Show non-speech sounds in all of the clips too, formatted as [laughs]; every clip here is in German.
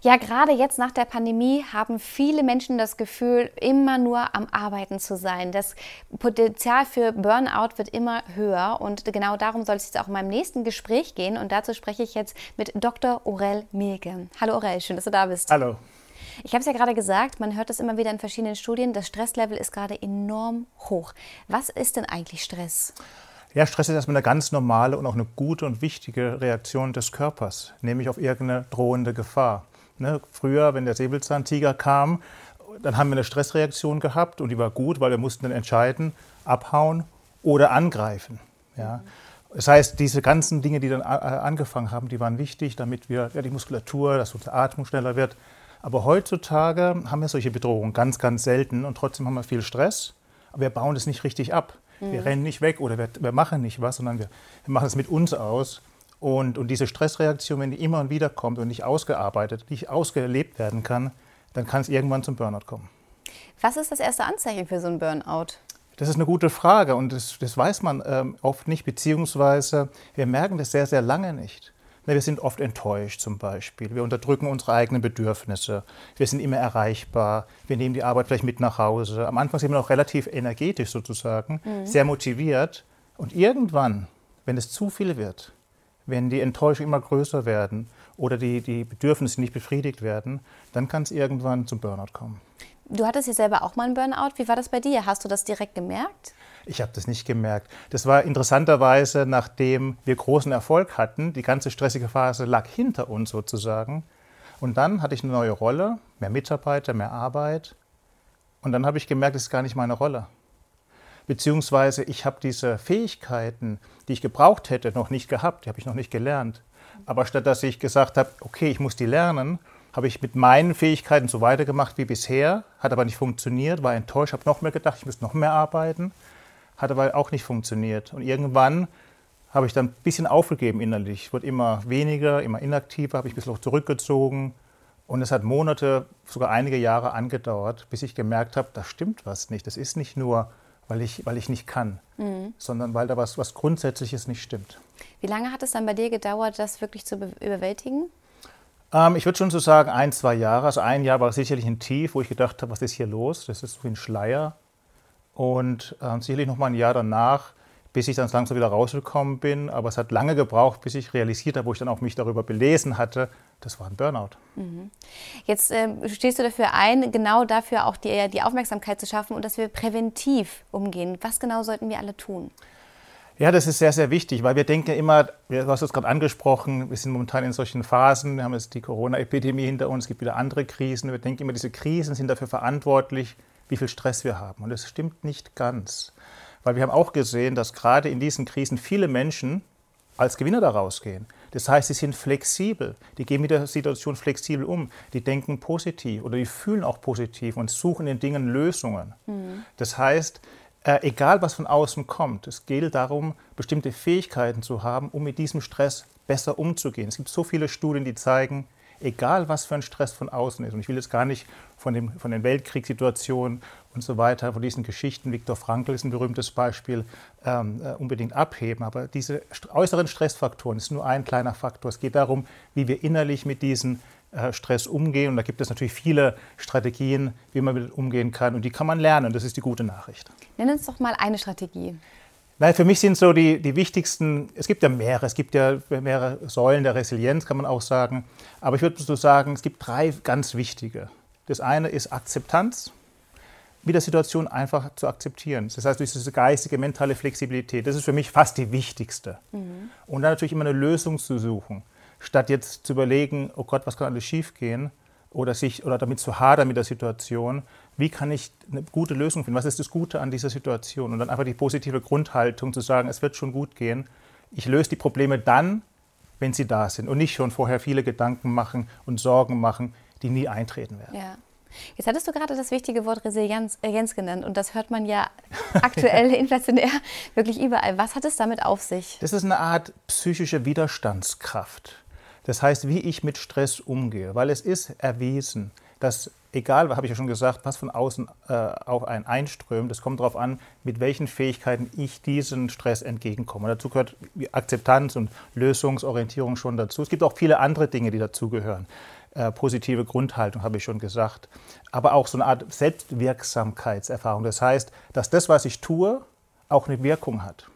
Ja, gerade jetzt nach der Pandemie haben viele Menschen das Gefühl, immer nur am Arbeiten zu sein. Das Potenzial für Burnout wird immer höher und genau darum soll es jetzt auch in meinem nächsten Gespräch gehen. Und dazu spreche ich jetzt mit Dr. Aurel Milke. Hallo Aurel, schön, dass du da bist. Hallo. Ich habe es ja gerade gesagt, man hört das immer wieder in verschiedenen Studien, das Stresslevel ist gerade enorm hoch. Was ist denn eigentlich Stress? Ja, Stress ist erstmal eine ganz normale und auch eine gute und wichtige Reaktion des Körpers, nämlich auf irgendeine drohende Gefahr. Ne, früher, wenn der Säbelzahntiger kam, dann haben wir eine Stressreaktion gehabt und die war gut, weil wir mussten dann entscheiden, abhauen oder angreifen. Ja. Das heißt, diese ganzen Dinge, die dann angefangen haben, die waren wichtig, damit wir ja, die Muskulatur, dass unsere Atmung schneller wird. Aber heutzutage haben wir solche Bedrohungen ganz, ganz selten und trotzdem haben wir viel Stress. Aber wir bauen das nicht richtig ab. Mhm. Wir rennen nicht weg oder wir, wir machen nicht was, sondern wir, wir machen es mit uns aus. Und, und diese Stressreaktion, wenn die immer und wieder kommt und nicht ausgearbeitet, nicht ausgelebt werden kann, dann kann es irgendwann zum Burnout kommen. Was ist das erste Anzeichen für so einen Burnout? Das ist eine gute Frage und das, das weiß man ähm, oft nicht, beziehungsweise wir merken das sehr, sehr lange nicht. Wir sind oft enttäuscht zum Beispiel. Wir unterdrücken unsere eigenen Bedürfnisse. Wir sind immer erreichbar. Wir nehmen die Arbeit vielleicht mit nach Hause. Am Anfang sind wir noch relativ energetisch sozusagen, mhm. sehr motiviert. Und irgendwann, wenn es zu viel wird, wenn die Enttäuschungen immer größer werden oder die, die Bedürfnisse nicht befriedigt werden, dann kann es irgendwann zum Burnout kommen. Du hattest ja selber auch mal einen Burnout. Wie war das bei dir? Hast du das direkt gemerkt? Ich habe das nicht gemerkt. Das war interessanterweise, nachdem wir großen Erfolg hatten, die ganze stressige Phase lag hinter uns sozusagen. Und dann hatte ich eine neue Rolle, mehr Mitarbeiter, mehr Arbeit. Und dann habe ich gemerkt, das ist gar nicht meine Rolle beziehungsweise ich habe diese Fähigkeiten, die ich gebraucht hätte, noch nicht gehabt, die habe ich noch nicht gelernt. Aber statt dass ich gesagt habe, okay, ich muss die lernen, habe ich mit meinen Fähigkeiten so weitergemacht wie bisher, hat aber nicht funktioniert, war enttäuscht, habe noch mehr gedacht, ich müsste noch mehr arbeiten, hat aber auch nicht funktioniert. Und irgendwann habe ich dann ein bisschen aufgegeben innerlich. Ich wurde immer weniger, immer inaktiver, habe ich ein bisschen zurückgezogen. Und es hat Monate, sogar einige Jahre angedauert, bis ich gemerkt habe, da stimmt was nicht. Das ist nicht nur weil ich, weil ich nicht kann, mhm. sondern weil da was, was Grundsätzliches nicht stimmt. Wie lange hat es dann bei dir gedauert, das wirklich zu überwältigen? Ähm, ich würde schon so sagen, ein, zwei Jahre. Also ein Jahr war sicherlich ein Tief, wo ich gedacht habe, was ist hier los? Das ist wie ein Schleier. Und äh, sicherlich noch mal ein Jahr danach bis ich dann langsam wieder rausgekommen bin. Aber es hat lange gebraucht, bis ich realisiert habe, wo ich dann auch mich darüber belesen hatte, das war ein Burnout. Mhm. Jetzt äh, stehst du dafür ein, genau dafür auch die, die Aufmerksamkeit zu schaffen und dass wir präventiv umgehen. Was genau sollten wir alle tun? Ja, das ist sehr, sehr wichtig, weil wir denken immer, du hast es gerade angesprochen, wir sind momentan in solchen Phasen, wir haben jetzt die Corona-Epidemie hinter uns, es gibt wieder andere Krisen. Wir denken immer, diese Krisen sind dafür verantwortlich, wie viel Stress wir haben. Und das stimmt nicht ganz. Weil wir haben auch gesehen, dass gerade in diesen Krisen viele Menschen als Gewinner daraus gehen. Das heißt, sie sind flexibel, die gehen mit der Situation flexibel um, die denken positiv oder die fühlen auch positiv und suchen in Dingen Lösungen. Mhm. Das heißt, äh, egal was von außen kommt, es geht darum, bestimmte Fähigkeiten zu haben, um mit diesem Stress besser umzugehen. Es gibt so viele Studien, die zeigen, egal was für ein Stress von außen ist. Und ich will jetzt gar nicht von, dem, von den Weltkriegssituationen und so weiter, von diesen Geschichten, Viktor Frankl ist ein berühmtes Beispiel, ähm, äh, unbedingt abheben. Aber diese äußeren Stressfaktoren ist nur ein kleiner Faktor. Es geht darum, wie wir innerlich mit diesem äh, Stress umgehen. Und da gibt es natürlich viele Strategien, wie man damit umgehen kann. Und die kann man lernen. Das ist die gute Nachricht. Nenn uns doch mal eine Strategie. Nein, für mich sind so die, die wichtigsten, es gibt ja mehrere, es gibt ja mehrere Säulen der Resilienz, kann man auch sagen. Aber ich würde so sagen, es gibt drei ganz wichtige. Das eine ist Akzeptanz, mit der Situation einfach zu akzeptieren. Das heißt, durch diese geistige, mentale Flexibilität, das ist für mich fast die wichtigste. Mhm. Und dann natürlich immer eine Lösung zu suchen, statt jetzt zu überlegen, oh Gott, was kann alles schiefgehen, oder, sich, oder damit zu hadern mit der Situation, wie kann ich eine gute Lösung finden? Was ist das Gute an dieser Situation? Und dann einfach die positive Grundhaltung zu sagen, es wird schon gut gehen. Ich löse die Probleme dann, wenn sie da sind und nicht schon vorher viele Gedanken machen und Sorgen machen, die nie eintreten werden. Ja. Jetzt hattest du gerade das wichtige Wort Resilienz äh, genannt und das hört man ja [laughs] aktuell [laughs] inflationär wirklich überall. Was hat es damit auf sich? Das ist eine Art psychische Widerstandskraft. Das heißt, wie ich mit Stress umgehe, weil es ist erwiesen, dass egal, habe ich ja schon gesagt, was von außen äh, auf einen einströmt, das kommt darauf an, mit welchen Fähigkeiten ich diesen Stress entgegenkomme. dazu gehört Akzeptanz und Lösungsorientierung schon dazu. Es gibt auch viele andere Dinge, die dazugehören. Äh, positive Grundhaltung, habe ich schon gesagt. Aber auch so eine Art Selbstwirksamkeitserfahrung. Das heißt, dass das, was ich tue, auch eine Wirkung hat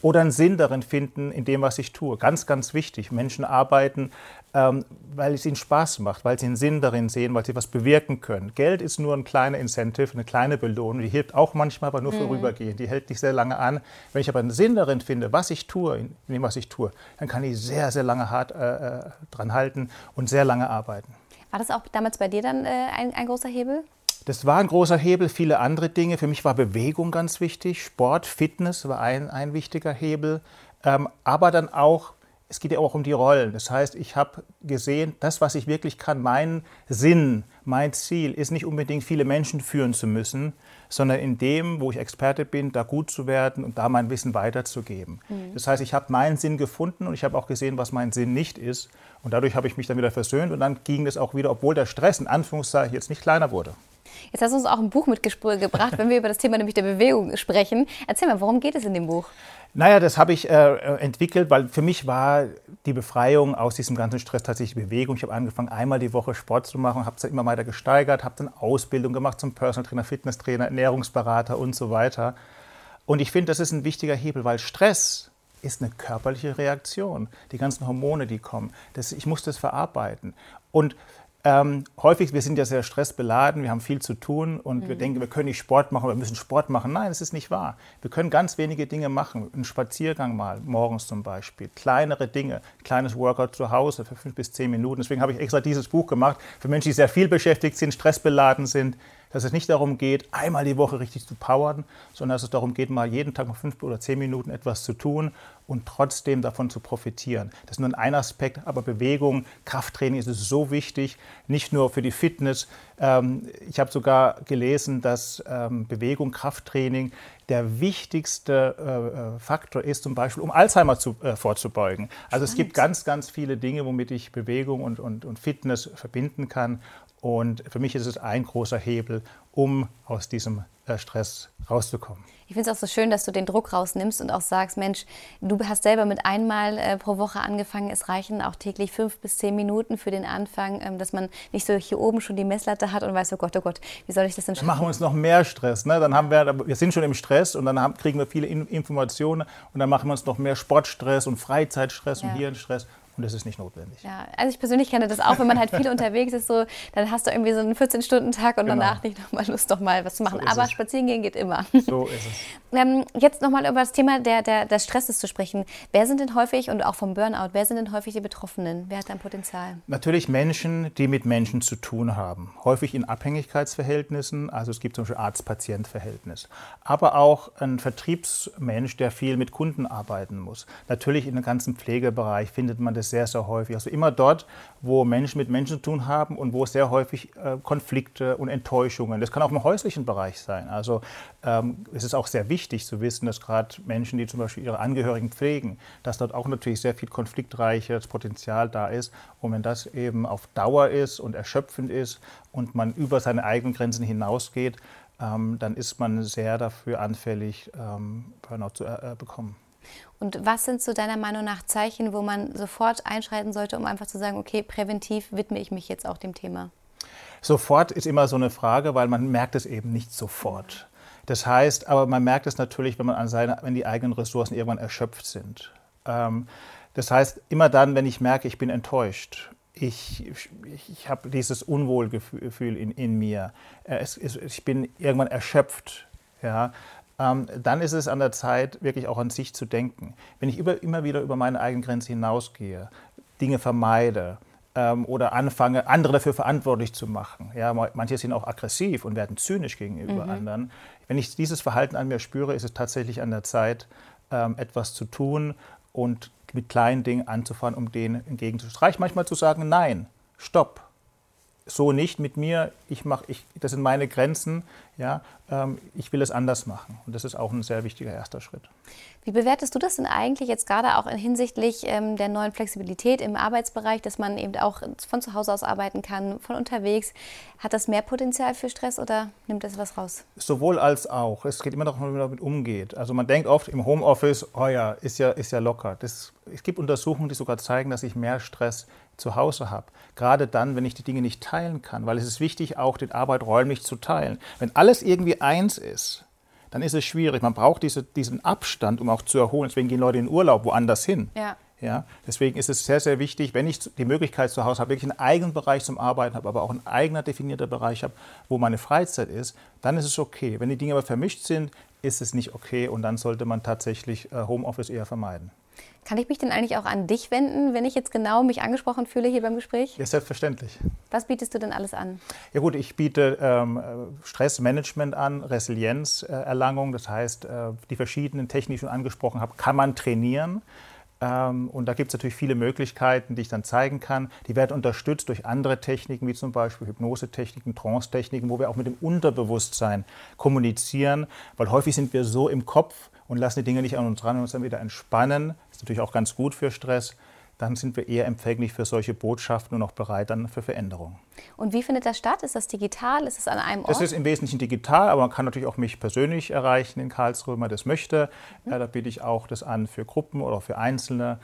oder einen Sinn darin finden, in dem, was ich tue. Ganz, ganz wichtig. Menschen arbeiten, ähm, weil es ihnen Spaß macht, weil sie einen Sinn darin sehen, weil sie was bewirken können. Geld ist nur ein kleiner Incentive, eine kleine Belohnung. Die hilft auch manchmal, aber nur mhm. vorübergehend. Die hält nicht sehr lange an. Wenn ich aber einen Sinn darin finde, was ich tue, in dem, was ich tue, dann kann ich sehr, sehr lange hart äh, äh dran halten und sehr lange arbeiten. War das auch damals bei dir dann äh, ein, ein großer Hebel? Das war ein großer Hebel, viele andere Dinge. Für mich war Bewegung ganz wichtig, Sport, Fitness war ein, ein wichtiger Hebel. Ähm, aber dann auch, es geht ja auch um die Rollen. Das heißt, ich habe gesehen, das, was ich wirklich kann, mein Sinn, mein Ziel ist nicht unbedingt viele Menschen führen zu müssen, sondern in dem, wo ich Experte bin, da gut zu werden und da mein Wissen weiterzugeben. Mhm. Das heißt, ich habe meinen Sinn gefunden und ich habe auch gesehen, was mein Sinn nicht ist. Und dadurch habe ich mich dann wieder versöhnt und dann ging es auch wieder, obwohl der Stress in Anführungszeichen jetzt nicht kleiner wurde. Jetzt hast du uns auch ein Buch mitgebracht, wenn wir über das Thema nämlich der Bewegung sprechen. Erzähl mal, worum geht es in dem Buch? Naja, das habe ich äh, entwickelt, weil für mich war die Befreiung aus diesem ganzen Stress tatsächlich Bewegung. Ich habe angefangen, einmal die Woche Sport zu machen, habe es immer weiter gesteigert, habe dann Ausbildung gemacht zum Personal Trainer, Fitnesstrainer, Ernährungsberater und so weiter. Und ich finde, das ist ein wichtiger Hebel, weil Stress ist eine körperliche Reaktion. Die ganzen Hormone, die kommen, das, ich muss das verarbeiten. Und ähm, häufig, wir sind ja sehr stressbeladen, wir haben viel zu tun und mhm. wir denken, wir können nicht Sport machen, wir müssen Sport machen. Nein, das ist nicht wahr. Wir können ganz wenige Dinge machen. Einen Spaziergang mal, morgens zum Beispiel. Kleinere Dinge, kleines Workout zu Hause für fünf bis zehn Minuten. Deswegen habe ich extra dieses Buch gemacht für Menschen, die sehr viel beschäftigt sind, stressbeladen sind dass es nicht darum geht, einmal die Woche richtig zu powern, sondern dass es darum geht, mal jeden Tag mal fünf oder zehn Minuten etwas zu tun und trotzdem davon zu profitieren. Das ist nur ein Aspekt, aber Bewegung, Krafttraining ist so wichtig, nicht nur für die Fitness. Ähm, ich habe sogar gelesen, dass ähm, Bewegung, Krafttraining der wichtigste äh, äh, Faktor ist, zum Beispiel, um Alzheimer zu, äh, vorzubeugen. Also es gibt ganz, ganz viele Dinge, womit ich Bewegung und, und, und Fitness verbinden kann. Und für mich ist es ein großer Hebel, um aus diesem äh, Stress rauszukommen. Ich finde es auch so schön, dass du den Druck rausnimmst und auch sagst, Mensch, du hast selber mit einmal äh, pro Woche angefangen. Es reichen auch täglich fünf bis zehn Minuten für den Anfang, ähm, dass man nicht so hier oben schon die Messlatte hat und weiß, oh Gott, oh Gott, wie soll ich das denn schaffen? Dann machen wir uns noch mehr Stress. Ne? Dann haben wir, wir sind schon im Stress und dann haben, kriegen wir viele Informationen und dann machen wir uns noch mehr Sportstress und Freizeitstress ja. und Hirnstress und das ist nicht notwendig. Ja, also ich persönlich kenne das auch, wenn man halt viel [laughs] unterwegs ist, so, dann hast du irgendwie so einen 14-Stunden-Tag und genau. danach nicht nochmal Lust, noch mal was zu machen. So Aber es. spazieren gehen geht immer. So ist es. [laughs] Ähm, jetzt nochmal über das Thema der, der, des Stresses zu sprechen. Wer sind denn häufig, und auch vom Burnout, wer sind denn häufig die Betroffenen? Wer hat da ein Potenzial? Natürlich Menschen, die mit Menschen zu tun haben. Häufig in Abhängigkeitsverhältnissen, also es gibt zum Beispiel Arzt-Patient-Verhältnis. Aber auch ein Vertriebsmensch, der viel mit Kunden arbeiten muss. Natürlich in dem ganzen Pflegebereich findet man das es sehr, sehr häufig. Also immer dort, wo Menschen mit Menschen zu tun haben und wo sehr häufig äh, Konflikte und Enttäuschungen, das kann auch im häuslichen Bereich sein. Also ähm, es ist auch sehr wichtig zu wissen, dass gerade Menschen, die zum Beispiel ihre Angehörigen pflegen, dass dort auch natürlich sehr viel konfliktreiches Potenzial da ist. Und wenn das eben auf Dauer ist und erschöpfend ist und man über seine eigenen Grenzen hinausgeht, ähm, dann ist man sehr dafür anfällig, ähm, Burnout zu äh, bekommen. Und was sind so deiner Meinung nach Zeichen, wo man sofort einschreiten sollte, um einfach zu sagen, okay, präventiv widme ich mich jetzt auch dem Thema? Sofort ist immer so eine Frage, weil man merkt es eben nicht sofort. Das heißt, aber man merkt es natürlich, wenn man an seine, wenn die eigenen Ressourcen irgendwann erschöpft sind. Ähm, das heißt, immer dann, wenn ich merke, ich bin enttäuscht, ich, ich, ich habe dieses Unwohlgefühl in, in mir, äh, es, es, ich bin irgendwann erschöpft, ja, dann ist es an der Zeit, wirklich auch an sich zu denken. Wenn ich über, immer wieder über meine eigene Grenze hinausgehe, Dinge vermeide ähm, oder anfange, andere dafür verantwortlich zu machen, ja, manche sind auch aggressiv und werden zynisch gegenüber mhm. anderen. Wenn ich dieses Verhalten an mir spüre, ist es tatsächlich an der Zeit, ähm, etwas zu tun und mit kleinen Dingen anzufahren, um denen reicht manchmal zu sagen, nein, stopp, so nicht mit mir, ich mach, ich, das sind meine Grenzen, ja, ähm, ich will es anders machen. Und das ist auch ein sehr wichtiger erster Schritt. Wie bewertest du das denn eigentlich jetzt gerade auch hinsichtlich ähm, der neuen Flexibilität im Arbeitsbereich, dass man eben auch von zu Hause aus arbeiten kann, von unterwegs? Hat das mehr Potenzial für Stress oder nimmt das was raus? Sowohl als auch. Es geht immer noch, wie man damit umgeht. Also man denkt oft im Homeoffice, oh ja, ist ja, ist ja locker. Das, es gibt Untersuchungen, die sogar zeigen, dass ich mehr Stress zu Hause habe. Gerade dann, wenn ich die Dinge nicht teilen kann, weil es ist wichtig, auch die Arbeit räumlich zu teilen. Wenn alles irgendwie eins ist, dann ist es schwierig. Man braucht diese, diesen Abstand, um auch zu erholen. Deswegen gehen Leute in Urlaub woanders hin. Ja. Ja, deswegen ist es sehr, sehr wichtig, wenn ich die Möglichkeit zu Hause habe, wirklich einen eigenen Bereich zum Arbeiten habe, aber auch einen eigener definierter Bereich habe, wo meine Freizeit ist, dann ist es okay. Wenn die Dinge aber vermischt sind, ist es nicht okay und dann sollte man tatsächlich äh, Homeoffice eher vermeiden. Kann ich mich denn eigentlich auch an dich wenden, wenn ich jetzt genau mich angesprochen fühle hier beim Gespräch? Ja, selbstverständlich. Was bietest du denn alles an? Ja gut, ich biete ähm, Stressmanagement an, Resilienzerlangung. Das heißt, äh, die verschiedenen Techniken, die ich schon angesprochen habe, kann man trainieren. Ähm, und da gibt es natürlich viele Möglichkeiten, die ich dann zeigen kann. Die werden unterstützt durch andere Techniken, wie zum Beispiel Hypnosetechniken, Trance-Techniken, wo wir auch mit dem Unterbewusstsein kommunizieren, weil häufig sind wir so im Kopf und lassen die Dinge nicht an uns ran und uns dann wieder entspannen. Das ist natürlich auch ganz gut für Stress. Dann sind wir eher empfänglich für solche Botschaften und auch bereit dann für Veränderungen. Und wie findet das statt? Ist das digital? Ist es an einem Ort? Das ist im Wesentlichen digital, aber man kann natürlich auch mich persönlich erreichen in Karlsruhe, wenn man das möchte. Mhm. Da biete ich auch das an für Gruppen oder für Einzelne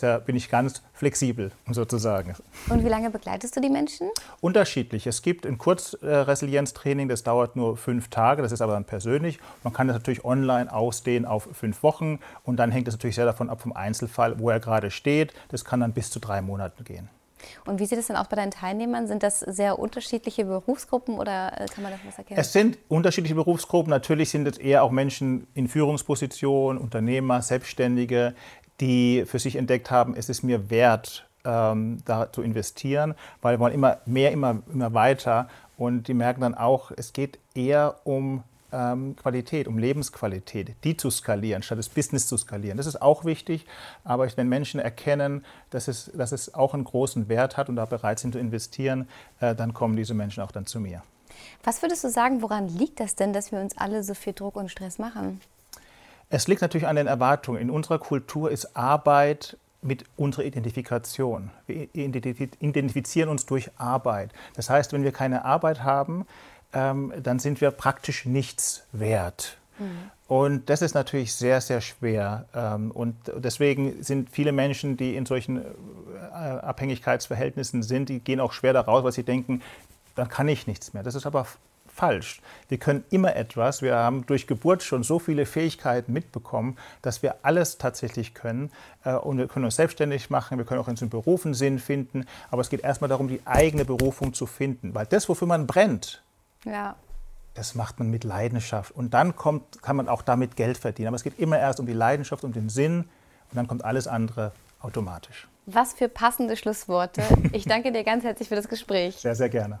da bin ich ganz flexibel sozusagen. Und wie lange begleitest du die Menschen? Unterschiedlich. Es gibt ein Kurzresilienztraining, das dauert nur fünf Tage, das ist aber dann persönlich. Man kann das natürlich online ausdehnen auf fünf Wochen und dann hängt es natürlich sehr davon ab vom Einzelfall, wo er gerade steht. Das kann dann bis zu drei Monaten gehen. Und wie sieht es denn aus bei deinen Teilnehmern? Sind das sehr unterschiedliche Berufsgruppen oder äh, kann man das was erkennen? Es sind unterschiedliche Berufsgruppen. Natürlich sind es eher auch Menschen in Führungspositionen, Unternehmer, Selbstständige, die für sich entdeckt haben, es ist mir wert, ähm, da zu investieren, weil wir wollen immer mehr, immer, immer weiter. Und die merken dann auch, es geht eher um ähm, Qualität, um Lebensqualität, die zu skalieren, statt das Business zu skalieren. Das ist auch wichtig, aber wenn Menschen erkennen, dass es, dass es auch einen großen Wert hat und da bereit sind zu investieren, äh, dann kommen diese Menschen auch dann zu mir. Was würdest du sagen, woran liegt das denn, dass wir uns alle so viel Druck und Stress machen? Es liegt natürlich an den Erwartungen. In unserer Kultur ist Arbeit mit unserer Identifikation. Wir identifizieren uns durch Arbeit. Das heißt, wenn wir keine Arbeit haben, ähm, dann sind wir praktisch nichts wert. Mhm. Und das ist natürlich sehr, sehr schwer. Ähm, und deswegen sind viele Menschen, die in solchen äh, Abhängigkeitsverhältnissen sind, die gehen auch schwer daraus, weil sie denken, dann kann ich nichts mehr. Das ist aber falsch. Wir können immer etwas. Wir haben durch Geburt schon so viele Fähigkeiten mitbekommen, dass wir alles tatsächlich können. Äh, und wir können uns selbstständig machen, wir können auch in unseren Berufen Sinn finden. Aber es geht erstmal darum, die eigene Berufung zu finden. Weil das, wofür man brennt, ja. das macht man mit Leidenschaft. Und dann kommt, kann man auch damit Geld verdienen. Aber es geht immer erst um die Leidenschaft, um den Sinn. Und dann kommt alles andere automatisch. Was für passende Schlussworte. Ich danke dir ganz herzlich für das Gespräch. Sehr, sehr gerne.